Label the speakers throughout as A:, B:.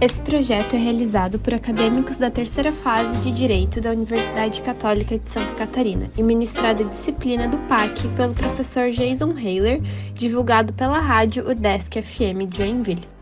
A: Esse projeto é realizado por acadêmicos da terceira fase de Direito da Universidade Católica de Santa Catarina e ministrado a disciplina do PAC pelo professor Jason Haler, divulgado pela rádio UDESC FM de Joinville.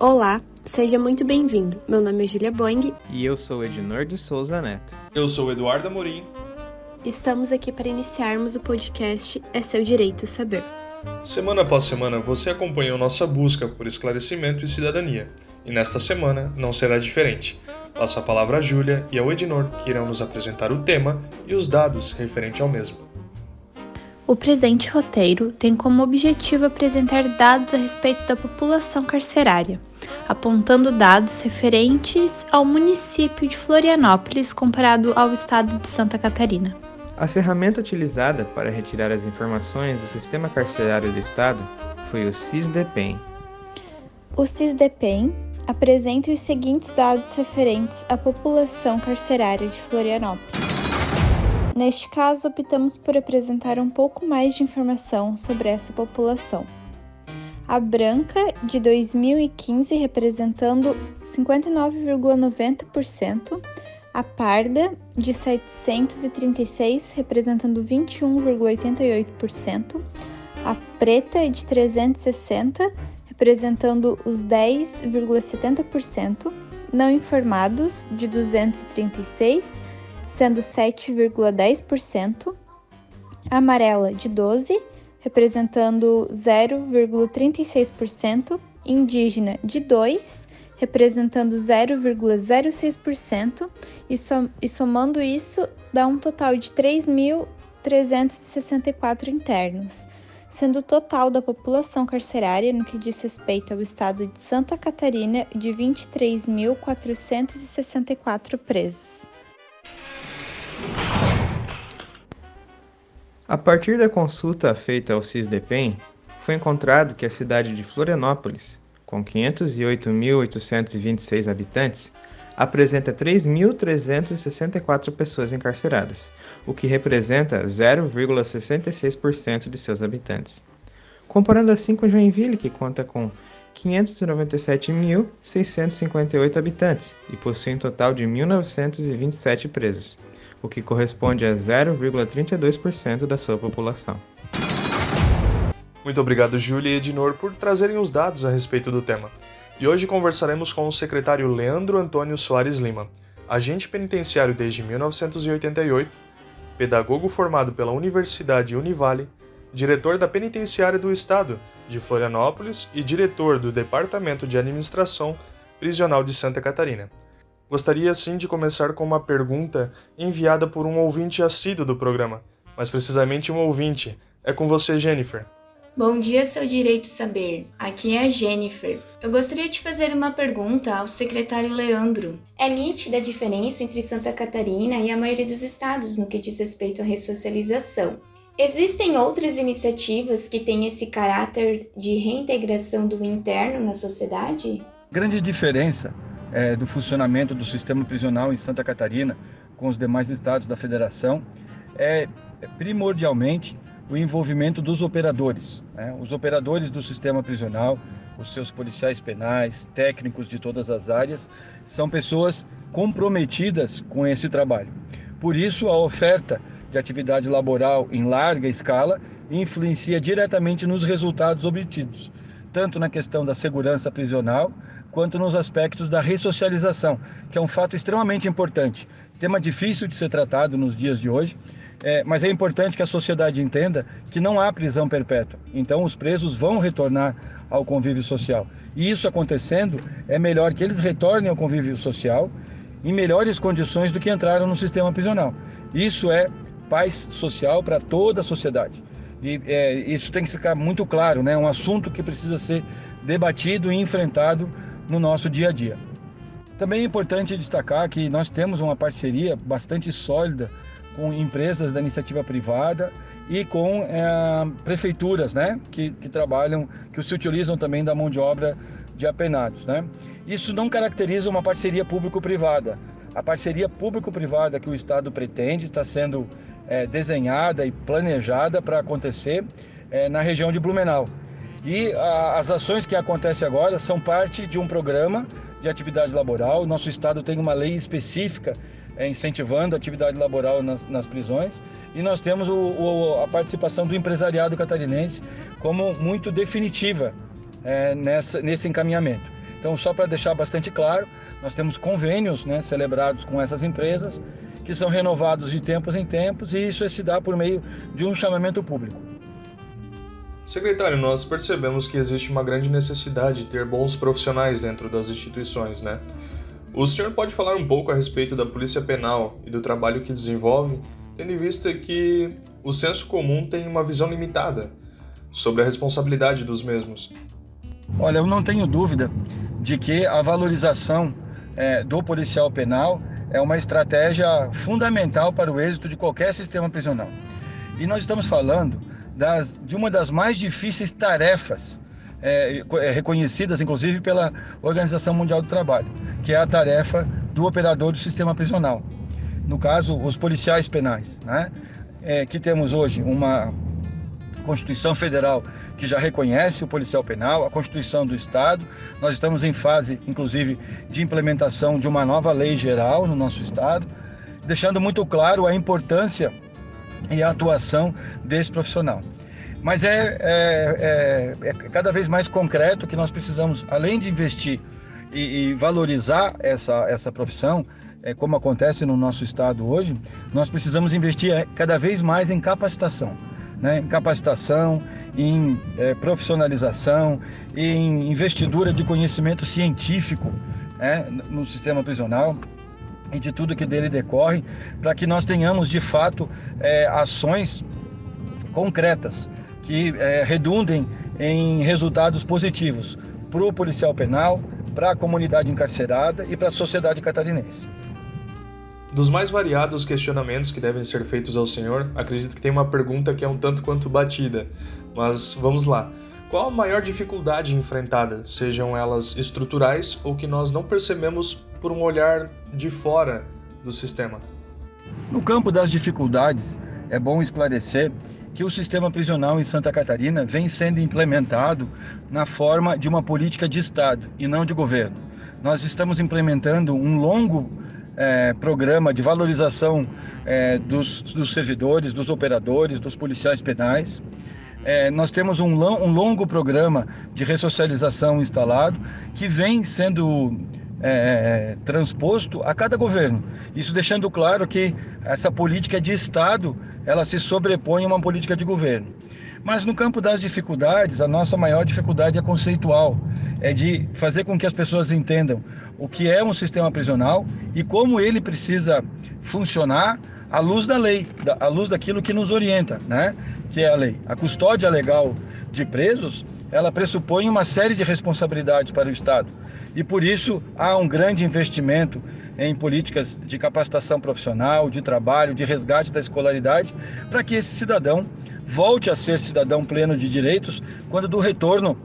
A: Olá, seja muito bem-vindo. Meu nome é Julia Boing.
B: E eu sou Ednor de Souza Neto.
C: Eu sou Eduardo Amorim.
A: Estamos aqui para iniciarmos o podcast É Seu Direito Saber.
C: Semana após semana você acompanhou nossa busca por esclarecimento e cidadania, e nesta semana não será diferente. Passo a palavra a Júlia e ao Ednor, que irão nos apresentar o tema e os dados referente ao mesmo.
A: O presente roteiro tem como objetivo apresentar dados a respeito da população carcerária, apontando dados referentes ao município de Florianópolis comparado ao estado de Santa Catarina.
B: A ferramenta utilizada para retirar as informações do sistema carcerário do Estado foi o SISDEPEN.
A: O SISDEPEN apresenta os seguintes dados referentes à população carcerária de Florianópolis. Neste caso, optamos por apresentar um pouco mais de informação sobre essa população. A branca, de 2015, representando 59,90%, a parda, de 736, representando 21,88%, a preta, de 360, representando os 10,70%, não informados, de 236, sendo 7,10%, a amarela, de 12, representando 0,36%, indígena, de 2, representando 0,06%, e, e somando isso dá um total de 3.364 internos, sendo o total da população carcerária no que diz respeito ao estado de Santa Catarina de 23.464 presos.
B: A partir da consulta feita ao CISDEPEN, foi encontrado que a cidade de Florianópolis com 508.826 habitantes, apresenta 3.364 pessoas encarceradas, o que representa 0,66% de seus habitantes. Comparando assim com Joinville, que conta com 597.658 habitantes e possui um total de 1.927 presos, o que corresponde a 0,32% da sua população.
C: Muito obrigado, Júlia e Ednor, por trazerem os dados a respeito do tema. E hoje conversaremos com o secretário Leandro Antônio Soares Lima, agente penitenciário desde 1988, pedagogo formado pela Universidade Univale, diretor da Penitenciária do Estado de Florianópolis e diretor do Departamento de Administração Prisional de Santa Catarina. Gostaria sim de começar com uma pergunta enviada por um ouvinte assíduo do programa, mas precisamente um ouvinte. É com você, Jennifer.
D: Bom dia, seu direito saber. Aqui é a Jennifer. Eu gostaria de fazer uma pergunta ao secretário Leandro. É nítida a diferença entre Santa Catarina e a maioria dos estados no que diz respeito à ressocialização. Existem outras iniciativas que têm esse caráter de reintegração do interno na sociedade?
E: Grande diferença é, do funcionamento do sistema prisional em Santa Catarina com os demais estados da federação é primordialmente o envolvimento dos operadores. Né? Os operadores do sistema prisional, os seus policiais penais, técnicos de todas as áreas, são pessoas comprometidas com esse trabalho. Por isso, a oferta de atividade laboral em larga escala influencia diretamente nos resultados obtidos, tanto na questão da segurança prisional, quanto nos aspectos da ressocialização, que é um fato extremamente importante. Tema difícil de ser tratado nos dias de hoje, é, mas é importante que a sociedade entenda que não há prisão perpétua. Então, os presos vão retornar ao convívio social. E isso acontecendo, é melhor que eles retornem ao convívio social em melhores condições do que entraram no sistema prisional. Isso é paz social para toda a sociedade. E é, isso tem que ficar muito claro, né? É um assunto que precisa ser debatido e enfrentado no nosso dia a dia. Também é importante destacar que nós temos uma parceria bastante sólida com empresas da iniciativa privada e com é, prefeituras, né, que, que trabalham, que se utilizam também da mão de obra de apenados, né. Isso não caracteriza uma parceria público-privada, A parceria público-privada que o Estado pretende está sendo é, desenhada e planejada para acontecer é, na região de Blumenau. E a, as ações que acontecem agora são parte de um programa de atividade laboral. Nosso Estado tem uma lei específica é, incentivando a atividade laboral nas, nas prisões e nós temos o, o, a participação do empresariado catarinense como muito definitiva é, nessa, nesse encaminhamento. Então, só para deixar bastante claro, nós temos convênios né, celebrados com essas empresas que são renovados de tempos em tempos e isso se dá por meio de um chamamento público.
C: Secretário, nós percebemos que existe uma grande necessidade de ter bons profissionais dentro das instituições, né? O senhor pode falar um pouco a respeito da Polícia Penal e do trabalho que desenvolve, tendo em vista que o senso comum tem uma visão limitada sobre a responsabilidade dos mesmos?
E: Olha, eu não tenho dúvida de que a valorização é, do policial penal é uma estratégia fundamental para o êxito de qualquer sistema prisional. E nós estamos falando das, de uma das mais difíceis tarefas é, é, reconhecidas, inclusive, pela Organização Mundial do Trabalho, que é a tarefa do operador do sistema prisional. No caso, os policiais penais, né? É, que temos hoje uma Constituição Federal que já reconhece o policial penal, a Constituição do Estado. Nós estamos em fase, inclusive, de implementação de uma nova lei geral no nosso Estado, deixando muito claro a importância e a atuação desse profissional. Mas é, é, é, é cada vez mais concreto que nós precisamos, além de investir e, e valorizar essa, essa profissão, é, como acontece no nosso estado hoje, nós precisamos investir é, cada vez mais em capacitação né, em capacitação, em é, profissionalização, em investidura de conhecimento científico né, no sistema prisional e de tudo que dele decorre, para que nós tenhamos de fato é, ações concretas que é, redundem em resultados positivos para o policial penal, para a comunidade encarcerada e para a sociedade catarinense.
C: Dos mais variados questionamentos que devem ser feitos ao senhor, acredito que tem uma pergunta que é um tanto quanto batida, mas vamos lá. Qual a maior dificuldade enfrentada, sejam elas estruturais ou que nós não percebemos por um olhar de fora do sistema?
E: No campo das dificuldades, é bom esclarecer que o sistema prisional em Santa Catarina vem sendo implementado na forma de uma política de Estado e não de governo. Nós estamos implementando um longo é, programa de valorização é, dos, dos, servidores, dos operadores, dos policiais penais. É, nós temos um, um, longo programa de ressocialização instalado que vem sendo é, transposto a cada governo. Isso deixando claro que essa política de Estado ela se sobrepõe a uma política de governo. Mas no campo das dificuldades, a nossa maior dificuldade é conceitual, é de fazer com que as pessoas entendam o que é um sistema prisional e como ele precisa funcionar à luz da lei, à luz daquilo que nos orienta, né? Que é a lei. A custódia legal de presos, ela pressupõe uma série de responsabilidades para o Estado. E por isso há um grande investimento em políticas de capacitação profissional, de trabalho, de resgate da escolaridade, para que esse cidadão volte a ser cidadão pleno de direitos quando do retorno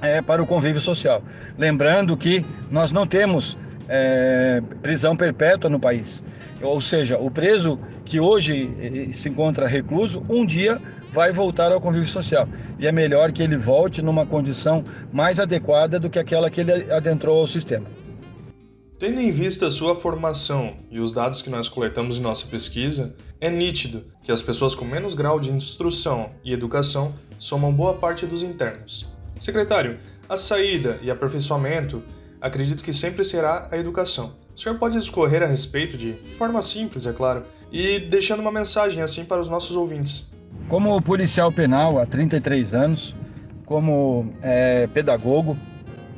E: é, para o convívio social. Lembrando que nós não temos é, prisão perpétua no país. Ou seja, o preso que hoje eh, se encontra recluso, um dia vai voltar ao convívio social. E é melhor que ele volte numa condição mais adequada do que aquela que ele adentrou ao sistema.
C: Tendo em vista a sua formação e os dados que nós coletamos em nossa pesquisa, é nítido que as pessoas com menos grau de instrução e educação somam boa parte dos internos. Secretário, a saída e aperfeiçoamento acredito que sempre será a educação. O senhor pode discorrer a respeito de, de forma simples, é claro, e deixando uma mensagem assim para os nossos ouvintes.
E: Como policial penal há 33 anos, como é, pedagogo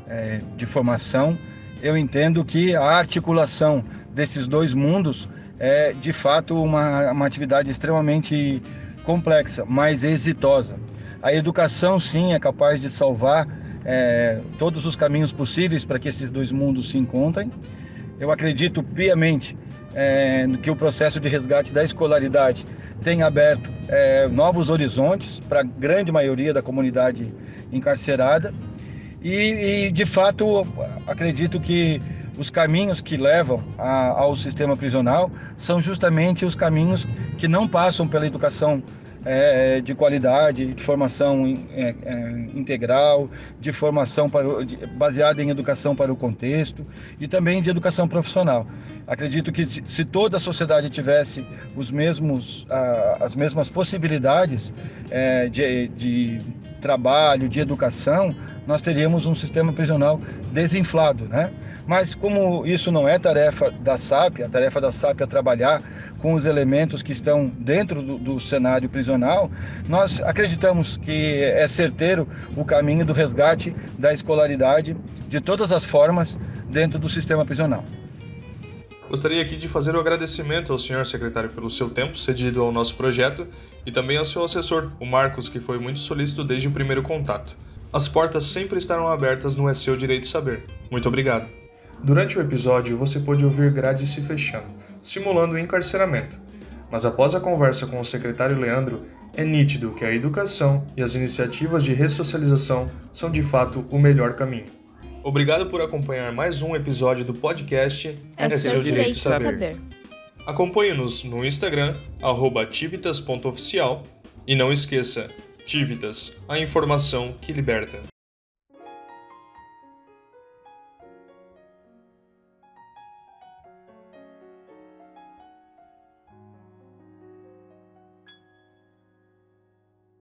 E: é, de formação, eu entendo que a articulação desses dois mundos é de fato uma, uma atividade extremamente complexa, mas exitosa. A educação, sim, é capaz de salvar é, todos os caminhos possíveis para que esses dois mundos se encontrem. Eu acredito piamente é, que o processo de resgate da escolaridade tem aberto é, novos horizontes para a grande maioria da comunidade encarcerada. E, e, de fato, acredito que os caminhos que levam a, ao sistema prisional são justamente os caminhos que não passam pela educação é, de qualidade, de formação é, é, integral, de formação para, de, baseada em educação para o contexto e também de educação profissional. Acredito que se toda a sociedade tivesse os mesmos, as mesmas possibilidades é, de, de trabalho, de educação, nós teríamos um sistema prisional desinflado, né? Mas como isso não é tarefa da SAP, a tarefa da SAP é trabalhar com os elementos que estão dentro do, do, cenário prisional, nós acreditamos que é certeiro o caminho do resgate da escolaridade de todas as formas dentro do sistema prisional.
C: Gostaria aqui de fazer o um agradecimento ao senhor secretário pelo seu tempo cedido ao nosso projeto e também ao seu assessor, o Marcos, que foi muito solícito desde o primeiro contato. As portas sempre estarão abertas no É Seu Direito Saber. Muito obrigado. Durante o episódio, você pôde ouvir grades se fechando, simulando o encarceramento. Mas após a conversa com o secretário Leandro, é nítido que a educação e as iniciativas de ressocialização são de fato o melhor caminho. Obrigado por acompanhar mais um episódio do podcast
A: É, é seu, direito, saber. saber.
C: Acompanhe-nos no Instagram, tivitas.oficial e não esqueça, Tivitas, a informação que liberta.